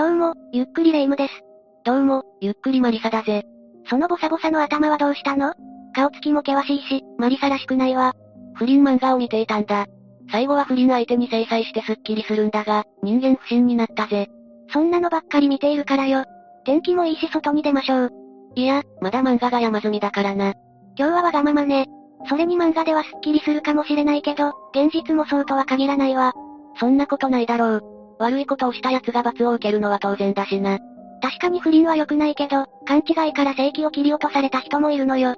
どうも、ゆっくりレ夢ムです。どうも、ゆっくりマリサだぜ。そのボサボサの頭はどうしたの？顔つきも険しいし、マリサらしくないわ。不倫漫画を見ていたんだ。最後は不倫相手に制裁してスッキリするんだが、人間不信になったぜ。そんなのばっかり見ているからよ。天気もいいし外に出ましょう。いや、まだ漫画が山積みだからな。今日はわがままね。それに漫画ではスッキリするかもしれないけど、現実もそうとは限らないわ。そんなことないだろう。悪いことをした奴が罰を受けるのは当然だしな。確かに不倫は良くないけど、勘違いから正規を切り落とされた人もいるのよ。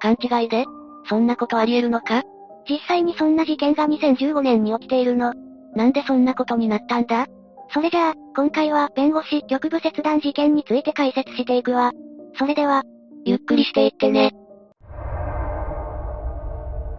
勘違いで？そんなことあり得るのか？実際にそんな事件が2015年に起きているの。なんでそんなことになったんだ？それじゃあ、今回は弁護士局部切断事件について解説していくわ。それでは、ゆっくりしていってね。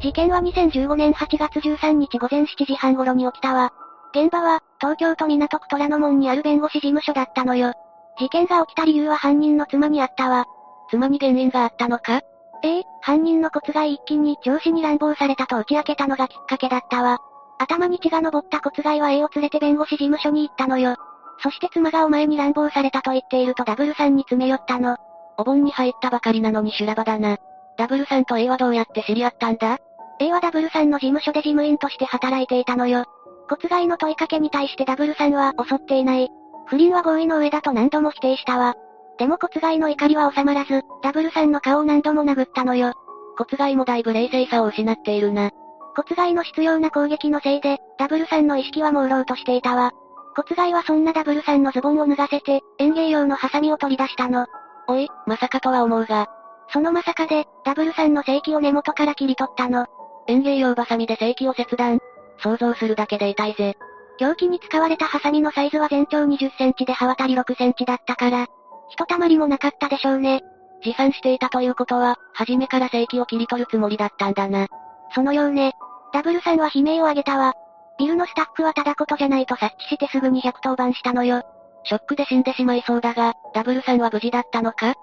事件は2015年8月13日午前7時半頃に起きたわ。現場は、東京都港区虎ノ門にある弁護士事務所だったのよ。事件が起きた理由は犯人の妻にあったわ。妻に原因があったのか？ええ犯人の骨骸一気に上司に乱暴されたと打ち明けたのがきっかけだったわ。頭に血が昇った骨骸は A を連れて弁護士事務所に行ったのよ。そして妻がお前に乱暴されたと言っているとダブルさんに詰め寄ったの。お盆に入ったばかりなのに修羅場だな。ダブルさんと A はどうやって知り合ったんだ ?A はダブルさんの事務所で事務員として働いていたのよ。骨骸の問いかけに対してダブルさんは襲っていない。不倫は合意の上だと何度も否定したわ。でも骨骸の怒りは収まらず、ダブルさんの顔を何度も殴ったのよ。骨骸もだいぶ冷静さを失っているな。骨骸の執拗な攻撃のせいで、ダブルさんの意識は朦朧としていたわ。骨骸はそんなダブルさんのズボンを脱がせて、園芸用のハサミを取り出したの。おい、まさかとは思うが。そのまさかで、ダブルさんの正規を根元から切り取ったの。園芸用バサミで正規を切断。想像するだけで痛いぜ。凶器に使われたハサミのサイズは全長20センチで刃渡り6センチだったから、ひとたまりもなかったでしょうね。持参していたということは、初めから正規を切り取るつもりだったんだな。そのようね。ダブルさんは悲鳴を上げたわ。ビルのスタッフはただことじゃないと察知してすぐに110番したのよ。ショックで死んでしまいそうだが、ダブルさんは無事だったのか？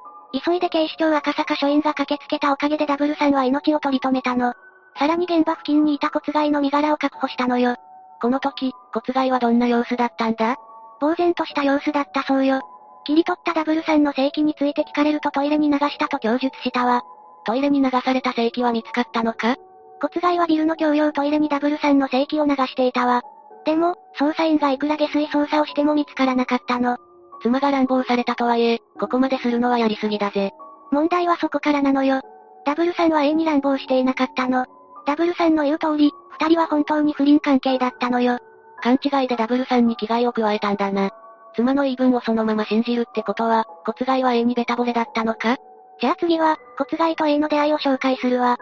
急いで警視庁赤坂署員が駆けつけたおかげでダブルさんは命を取り留めたの。さらに現場付近にいた骨骸の身柄を確保したのよ。この時、骨骸はどんな様子だったんだ？呆然とした様子だったそうよ。切り取ったダブルさんの正規について聞かれるとトイレに流したと供述したわ。トイレに流された正規は見つかったのか？骨骸はビルの共用トイレにダブルさんの正規を流していたわ。でも、捜査員がいくら下水捜査をしても見つからなかったの。妻が乱暴されたとはいえ、ここまでするのはやりすぎだぜ。問題はそこからなのよ。ダブルさんは A に乱暴していなかったの。ダブルさんの言う通り、二人は本当に不倫関係だったのよ。勘違いでダブルさんに危害を加えたんだな。妻の言い分をそのまま信じるってことは、骨骸は A にベタ惚れだったのか？じゃあ次は、骨骸と A の出会いを紹介するわ。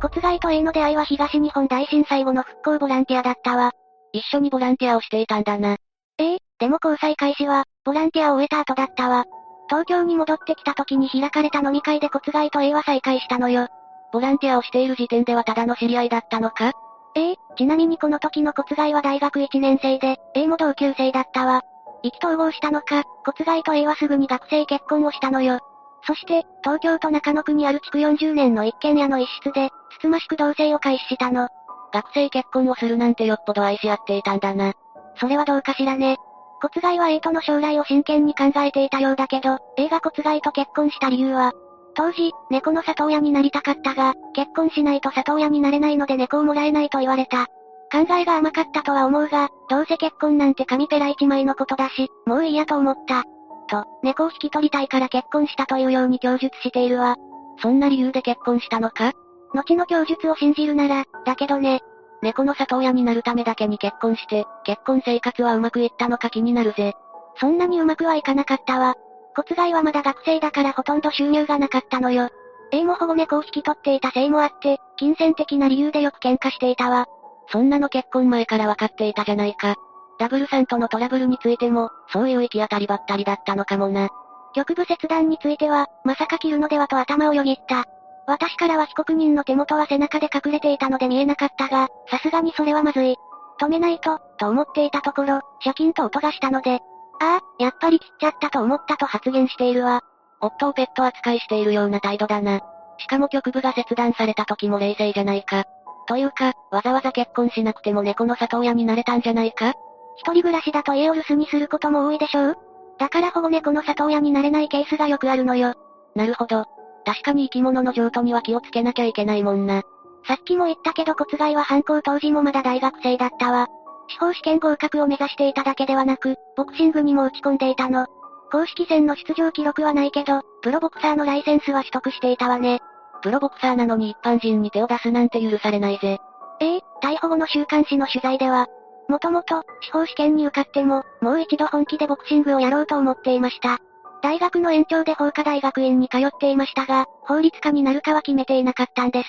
骨骸と A の出会いは東日本大震災後の復興ボランティアだったわ。一緒にボランティアをしていたんだな。ええでも交際開始は、ボランティアを終えた後だったわ。東京に戻ってきた時に開かれた飲み会で骨骸と A は再会したのよ。ボランティアをしている時点ではただの知り合いだったのか？ええちなみにこの時の骨骸は大学1年生で、A も同級生だったわ。意気投合したのか、骨骸と A はすぐに学生結婚をしたのよ。そして、東京都中野区にある築40年の一軒家の一室で、つつましく同棲を開始したの。学生結婚をするなんてよっぽど愛し合っていたんだな。それはどうかしらね。骨骸は A との将来を真剣に考えていたようだけど、A が骨骸と結婚した理由は、当時、猫の里親になりたかったが、結婚しないと里親になれないので猫をもらえないと言われた。考えが甘かったとは思うが、どうせ結婚なんて紙ペラ一枚のことだし、もういいやと思った。と、猫を引き取りたいから結婚したというように供述しているわ。そんな理由で結婚したのか？後の供述を信じるなら、だけどね。猫の里親になるためだけに結婚して、結婚生活はうまくいったのか気になるぜ。そんなにうまくはいかなかったわ。骨骸はまだ学生だからほとんど収入がなかったのよ。A も保護猫を引き取っていたせいもあって、金銭的な理由でよく喧嘩していたわ。そんなの結婚前から分かっていたじゃないか。ダブルさんとのトラブルについても、そういう行き当たりばったりだったのかもな。局部切断については、まさか切るのではと頭をよぎった。私からは被告人の手元は背中で隠れていたので見えなかったが、さすがにそれはまずい。止めないと、と思っていたところ、シャキンと音がしたので、ああ、やっぱり切っちゃったと思ったと発言しているわ。夫をペット扱いしているような態度だな。しかも局部が切断された時も冷静じゃないか。というか、わざわざ結婚しなくても猫の里親になれたんじゃないか一人暮らしだと家を留守にすることも多いでしょうだから保護猫の里親になれないケースがよくあるのよ。なるほど。確かに生き物の譲渡には気をつけなきゃいけないもんな。さっきも言ったけど骨骸は犯行当時もまだ大学生だったわ。司法試験合格を目指していただけではなく、ボクシングにも打ち込んでいたの。公式戦の出場記録はないけど、プロボクサーのライセンスは取得していたわね。プロボクサーなのに一般人に手を出すなんて許されないぜ。ええ逮捕後の週刊誌の取材では、もともと、司法試験に受かっても、もう一度本気でボクシングをやろうと思っていました。大学の延長で法科大学院に通っていましたが、法律家になるかは決めていなかったんです。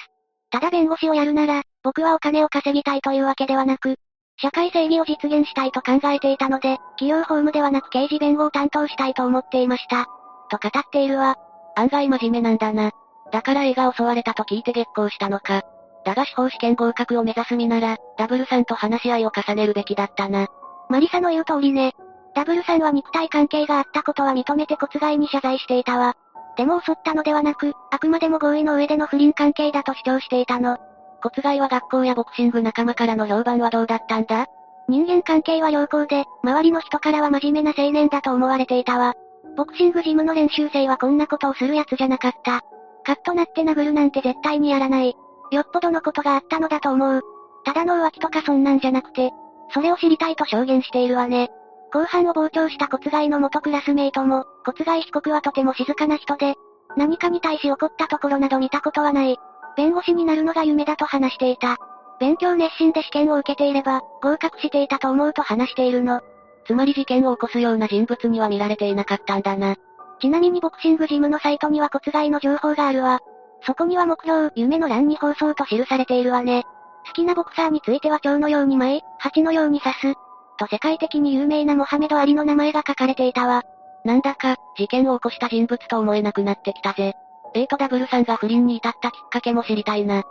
ただ弁護士をやるなら、僕はお金を稼ぎたいというわけではなく、社会正義を実現したいと考えていたので、企業法務ではなく刑事弁護を担当したいと思っていました。と語っているわ。案外真面目なんだな。だから映画襲われたと聞いて激高したのか。だが司法試験合格を目指す身なら、ダブルさんと話し合いを重ねるべきだったな。マリサの言う通りね。ダブルさんは肉体関係があったことは認めて骨外に謝罪していたわ。でも襲ったのではなく、あくまでも合意の上での不倫関係だと主張していたの。骨外は学校やボクシング仲間からの評判はどうだったんだ？人間関係は良好で、周りの人からは真面目な青年だと思われていたわ。ボクシングジムの練習生はこんなことをする奴じゃなかった。カッとなって殴るなんて絶対にやらない。よっぽどのことがあったのだと思う。ただの浮気とかそんなんじゃなくて、それを知りたいと証言しているわね。後半を傍聴した骨外の元クラスメイトも、骨外被告はとても静かな人で、何かに対し怒ったところなど見たことはない。弁護士になるのが夢だと話していた。勉強熱心で試験を受けていれば、合格していたと思うと話しているの。つまり事件を起こすような人物には見られていなかったんだな。ちなみにボクシングジムのサイトには骨外の情報があるわ。そこには目標、夢の欄に放送と記されているわね。好きなボクサーについては蝶のように舞い、蜂のように刺す。と世界的に有名なモハメド・アリの名前が書かれていたわ。なんだか、事件を起こした人物と思えなくなってきたぜ。A とダブルさんが不倫に至ったきっかけも知りたいな。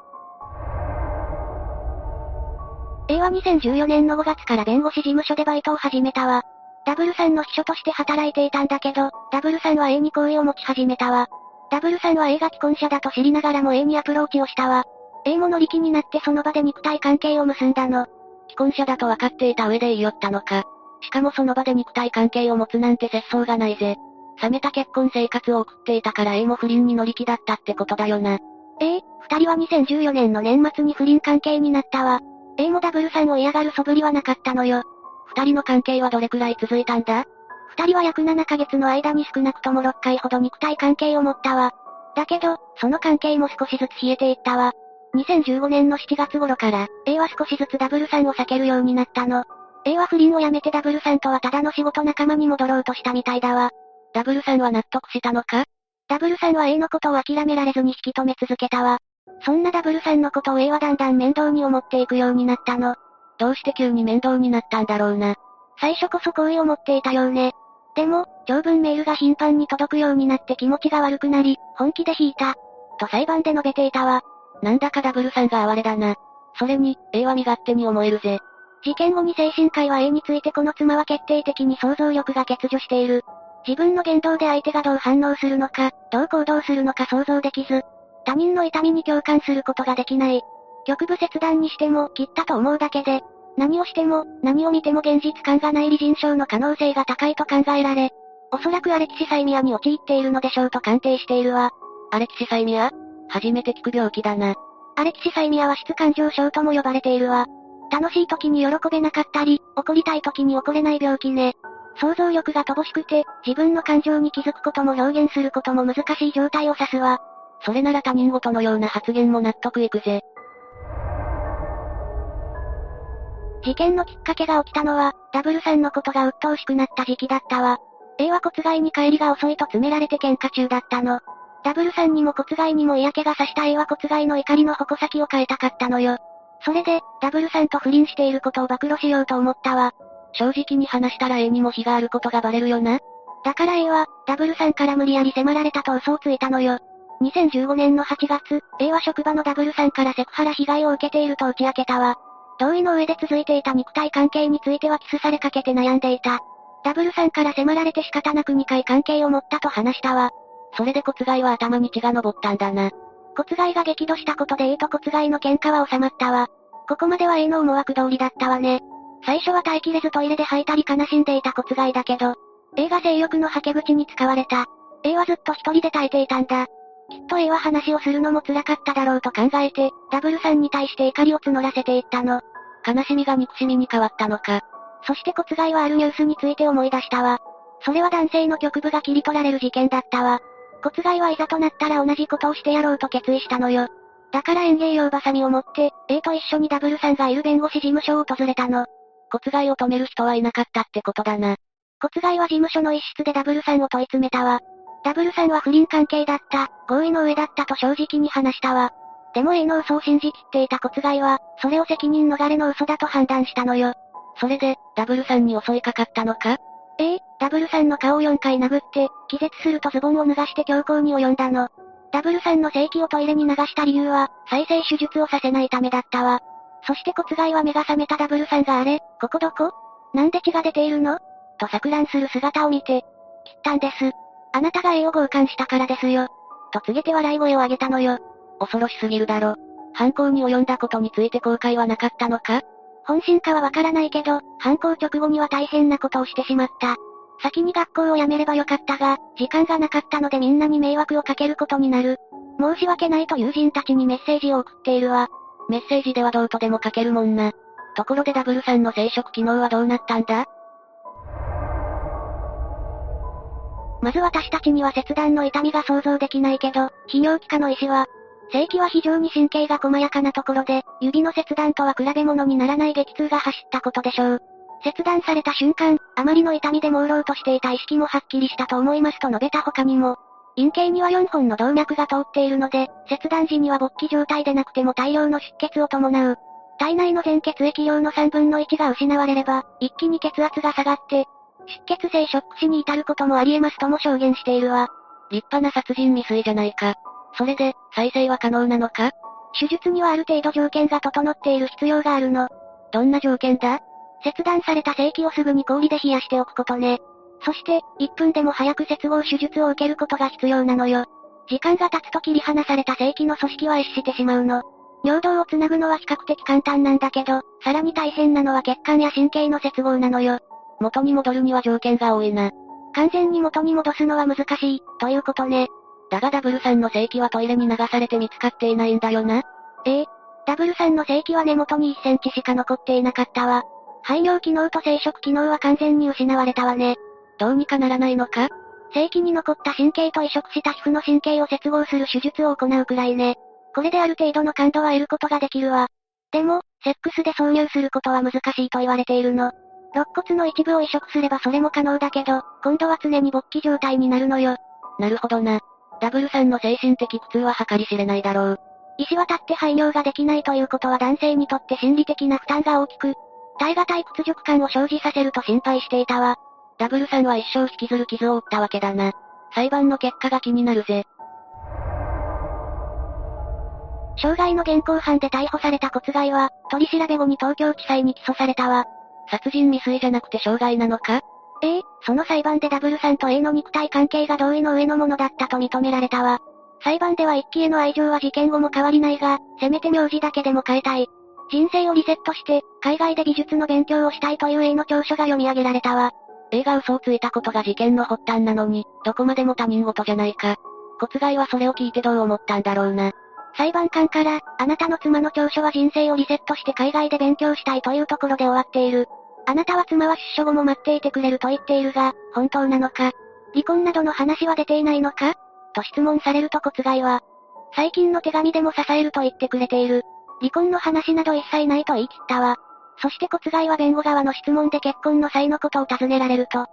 A は2014年の5月から弁護士事務所でバイトを始めたわ。ダブルさんの秘書として働いていたんだけど、ダブルさんは A に好意を持ち始めたわ。ダブルさんは A が既婚者だと知りながらも A にアプローチをしたわ。A も乗り気になってその場で肉体関係を結んだの。既婚者だと分かっていた上で言い寄ったのか。しかもその場で肉体関係を持つなんて節操がないぜ。冷めた結婚生活を送っていたから A も不倫に乗り気だったってことだよな。ええ、二人は2014年の年末に不倫関係になったわ。A もダブルさんを嫌がる素振りはなかったのよ。二人の関係はどれくらい続いたんだ？二人は約7ヶ月の間に少なくとも6回ほど肉体関係を持ったわ。だけど、その関係も少しずつ冷えていったわ。2015年の7月頃から、A は少しずつダブルさんを避けるようになったの。A は不倫をやめてダブルさんとはただの仕事仲間に戻ろうとしたみたいだわ。ダブルさんは納得したのか？ダブルさんは A のことを諦められずに引き止め続けたわ。そんなダブルさんのことを A はだんだん面倒に思っていくようになったの。どうして急に面倒になったんだろうな。最初こそ好意を持っていたようね。でも、長文メールが頻繁に届くようになって気持ちが悪くなり、本気で引いた。と裁判で述べていたわ。なんだかダブルさんが哀れだな。それに、A は身勝手に思えるぜ。事件後に精神科医は A についてこの妻は決定的に想像力が欠如している。自分の言動で相手がどう反応するのか、どう行動するのか想像できず、他人の痛みに共感することができない。局部切断にしても、切ったと思うだけで、何をしても、何を見ても現実感がない理人症の可能性が高いと考えられ、おそらくアレキシサイミアに陥っているのでしょうと鑑定しているわ。アレキシサイミア？初めて聞く病気だな。アレキシサイミアは質感情症とも呼ばれているわ。楽しい時に喜べなかったり、怒りたい時に怒れない病気ね。想像力が乏しくて、自分の感情に気づくことも表現することも難しい状態を指すわ。それなら他人事のような発言も納得いくぜ。事件のきっかけが起きたのは、ダブルさんのことが鬱陶しくなった時期だったわ。A は骨外に帰りが遅いと詰められて喧嘩中だったの。ダブルさんにも骨外にも嫌気がさした A は骨外の怒りの矛先を変えたかったのよ。それで、ダブルさんと不倫していることを暴露しようと思ったわ。正直に話したら A にも非があることがバレるよな。だから A は、ダブルさんから無理やり迫られたと嘘をついたのよ。2015年の8月、A は職場のダブルさんからセクハラ被害を受けていると打ち明けたわ。同意の上で続いていた肉体関係についてはキスされかけて悩んでいた。ダブルさんから迫られて仕方なく2回関係を持ったと話したわ。それで骨骸は頭に血が昇ったんだな。骨骸が激怒したことで A と骨骸の喧嘩は収まったわ。ここまでは A の思惑通りだったわね。最初は耐えきれずトイレで吐いたり悲しんでいた骨骸だけど、A が性欲の吐け口に使われた。A はずっと一人で耐えていたんだ。きっと A は話をするのも辛かっただろうと考えて、ダブルさんに対して怒りを募らせていったの。悲しみが憎しみに変わったのか。そして骨骸はあるニュースについて思い出したわ。それは男性の局部が切り取られる事件だったわ。骨骸はいざとなったら同じことをしてやろうと決意したのよ。だから園芸用バサミを持って、A と一緒にダブルさんがいる弁護士事務所を訪れたの。骨骸を止める人はいなかったってことだな。骨骸は事務所の一室でダブルさんを問い詰めたわ。ダブルさんは不倫関係だった、合意の上だったと正直に話したわ。でも A の嘘を信じきっていた骨骸は、それを責任逃れの嘘だと判断したのよ。それで、ダブルさんに襲いかかったのか？ええ、ダブルさんの顔を4回殴って、気絶するとズボンを脱がして強行に及んだの。ダブルさんの正規をトイレに流した理由は、再生手術をさせないためだったわ。そして骨骸は目が覚めたダブルさんがあれ、ここどこ？なんで血が出ているの？と錯乱する姿を見て、切ったんです。あなたが A を強姦したからですよ。と告げて笑い声を上げたのよ。恐ろしすぎるだろ。犯行に及んだことについて後悔はなかったのか？本心かはわからないけど、犯行直後には大変なことをしてしまった。先に学校を辞めればよかったが、時間がなかったのでみんなに迷惑をかけることになる。申し訳ないと友人たちにメッセージを送っているわ。メッセージではどうとでも書けるもんな。ところでダブルさんの生殖機能はどうなったんだ？まず私たちには切断の痛みが想像できないけど、泌尿器科の医師は、正規は非常に神経が細やかなところで、指の切断とは比べ物にならない激痛が走ったことでしょう。切断された瞬間、あまりの痛みで朦朧としていた意識もはっきりしたと思いますと述べた他にも、陰茎には4本の動脈が通っているので、切断時には勃起状態でなくても大量の出血を伴う。体内の全血液量の3分の1が失われれば、一気に血圧が下がって、出血性ショック死に至ることもあり得ますとも証言しているわ。立派な殺人未遂じゃないか。それで、再生は可能なのか？手術にはある程度条件が整っている必要があるの。どんな条件だ？切断された性器をすぐに氷で冷やしておくことね。そして、1分でも早く接合手術を受けることが必要なのよ。時間が経つと切り離された性器の組織は壊死してしまうの。尿道をつなぐのは比較的簡単なんだけど、さらに大変なのは血管や神経の接合なのよ。元に戻るには条件が多いな。完全に元に戻すのは難しい、ということね。だがダブルさんの正規はトイレに流されて見つかっていないんだよな。ええ。ダブルさんの正規は根元に1センチしか残っていなかったわ。排尿機能と生殖機能は完全に失われたわね。どうにかならないのか？正規に残った神経と移植した皮膚の神経を接合する手術を行うくらいね。これである程度の感度は得ることができるわ。でも、セックスで挿入することは難しいと言われているの。肋骨の一部を移植すればそれも可能だけど、今度は常に勃起状態になるのよ。なるほどな。ダブルさんの精神的苦痛は計り知れないだろう。石渡って排尿ができないということは男性にとって心理的な負担が大きく、耐え難い屈辱感を生じさせると心配していたわ。ダブルさんは一生引きずる傷を負ったわけだな。裁判の結果が気になるぜ。傷害の現行犯で逮捕された骨骸は、取り調べ後に東京地裁に起訴されたわ。殺人未遂じゃなくて傷害なのか？ええ、その裁判でダブルさんと A の肉体関係が同意の上のものだったと認められたわ。裁判では一期への愛情は事件後も変わりないが、せめて名字だけでも変えたい。人生をリセットして、海外で美術の勉強をしたいという A の調書が読み上げられたわ。A が嘘をついたことが事件の発端なのに、どこまでも他人事じゃないか。骨骸はそれを聞いてどう思ったんだろうな。裁判官から、あなたの妻の調書は人生をリセットして海外で勉強したいというところで終わっている。あなたは妻は出所後も待っていてくれると言っているが、本当なのか？離婚などの話は出ていないのか？と質問されると骨骸は、最近の手紙でも支えると言ってくれている。離婚の話など一切ないと言い切ったわ。そして骨骸は弁護側の質問で結婚の際のことを尋ねられると、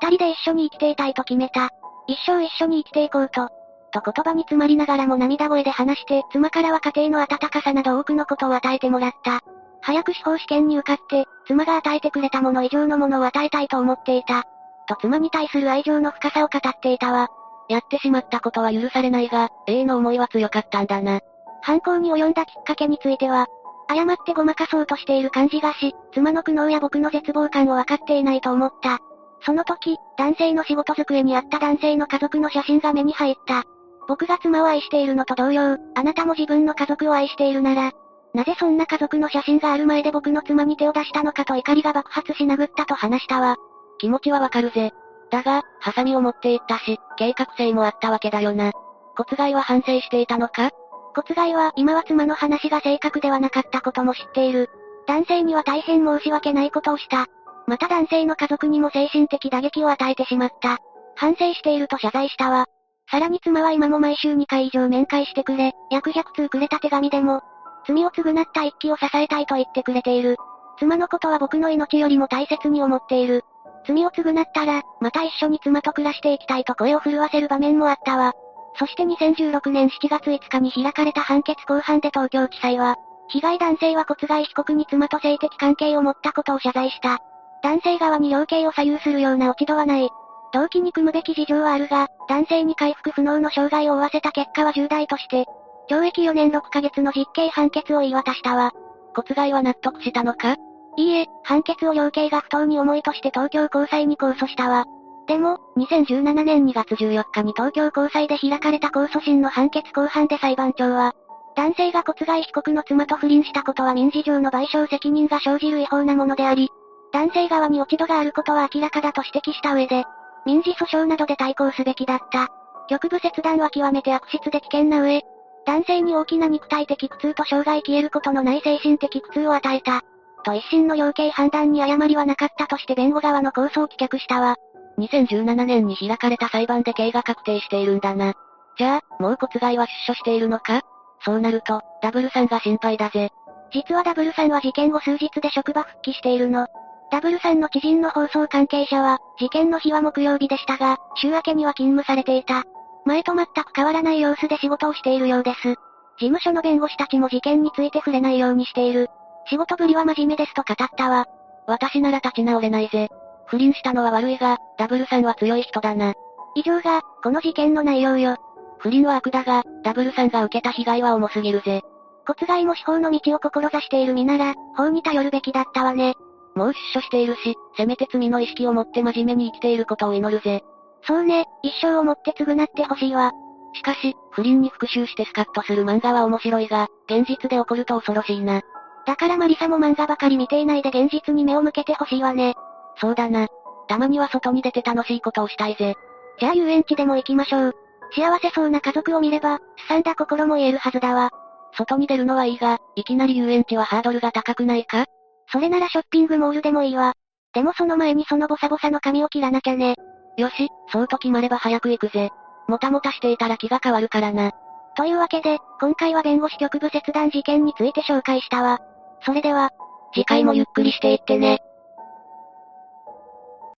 二人で一緒に生きていたいと決めた。一生一緒に生きていこうと。と言葉に詰まりながらも涙声で話して、妻からは家庭の温かさなど多くのことを与えてもらった。早く司法試験に受かって、妻が与えてくれたもの以上のものを与えたいと思っていた。と妻に対する愛情の深さを語っていたわ。やってしまったことは許されないが、A の思いは強かったんだな。犯行に及んだきっかけについては、誤ってごまかそうとしている感じがし、妻の苦悩や僕の絶望感を分かっていないと思った。その時、男性の仕事机にあった男性の家族の写真が目に入った。僕が妻を愛しているのと同様、あなたも自分の家族を愛しているなら、なぜそんな家族の写真がある前で僕の妻に手を出したのかと怒りが爆発し殴ったと話したわ。気持ちはわかるぜ。だが、ハサミを持っていったし、計画性もあったわけだよな。骨害は反省していたのか？骨害は今は妻の話が正確ではなかったことも知っている。男性には大変申し訳ないことをした。また男性の家族にも精神的打撃を与えてしまった。反省していると謝罪したわ。さらに妻は今も毎週2回以上面会してくれ、約100通くれた手紙でも、罪を償った一揆を支えたいと言ってくれている。妻のことは僕の命よりも大切に思っている。罪を償ったら、また一緒に妻と暮らしていきたいと声を震わせる場面もあったわ。そして2016年7月5日に開かれた判決公判で東京地裁は、被害男性は骨害被告に妻と性的関係を持ったことを謝罪した。男性側に量刑を左右するような落ち度はない。動機に組むべき事情はあるが、男性に回復不能の障害を負わせた結果は重大として、懲役4年6ヶ月の実刑判決を言い渡したわ。骨害は納得したのか？いいえ、判決を量刑が不当に重いとして東京高裁に控訴したわ。でも、2017年2月14日に東京高裁で開かれた控訴審の判決公判で裁判長は、男性が骨害被告の妻と不倫したことは民事上の賠償責任が生じる違法なものであり、男性側に落ち度があることは明らかだと指摘した上で、民事訴訟などで対抗すべきだった。局部切断は極めて悪質で危険な上、男性に大きな肉体的苦痛と障害消えることのない精神的苦痛を与えた。と一審の量刑判断に誤りはなかったとして弁護側の控訴を棄却したわ。2017年に開かれた裁判で刑が確定しているんだな。じゃあ、もう骨害は出所しているのか？そうなると、ダブルさんが心配だぜ。実はダブルさんは事件後数日で職場復帰しているの。ダブルさんの知人の放送関係者は、事件の日は木曜日でしたが、週明けには勤務されていた。前と全く変わらない様子で仕事をしているようです。事務所の弁護士たちも事件について触れないようにしている。仕事ぶりは真面目ですと語ったわ。私なら立ち直れないぜ。不倫したのは悪いが、ダブルさんは強い人だな。以上が、この事件の内容よ。不倫は悪だが、ダブルさんが受けた被害は重すぎるぜ。骨害も司法の道を志している身なら、法に頼るべきだったわね。もう出所しているし、せめて罪の意識を持って真面目に生きていることを祈るぜ。そうね、一生をもって償ってほしいわ。しかし、不倫に復讐してスカッとする漫画は面白いが、現実で起こると恐ろしいな。だからマリサも漫画ばかり見ていないで現実に目を向けてほしいわね。そうだな。たまには外に出て楽しいことをしたいぜ。じゃあ遊園地でも行きましょう。幸せそうな家族を見れば、すさんだ心も癒えるはずだわ。外に出るのはいいが、いきなり遊園地はハードルが高くないか？それならショッピングモールでもいいわ。でもその前にそのボサボサの髪を切らなきゃね。よし、そうと決まれば早く行くぜ。もたもたしていたら気が変わるからな。というわけで、今回は弁護士局部切断事件について紹介したわ。それでは、次回もゆっくりしていってね。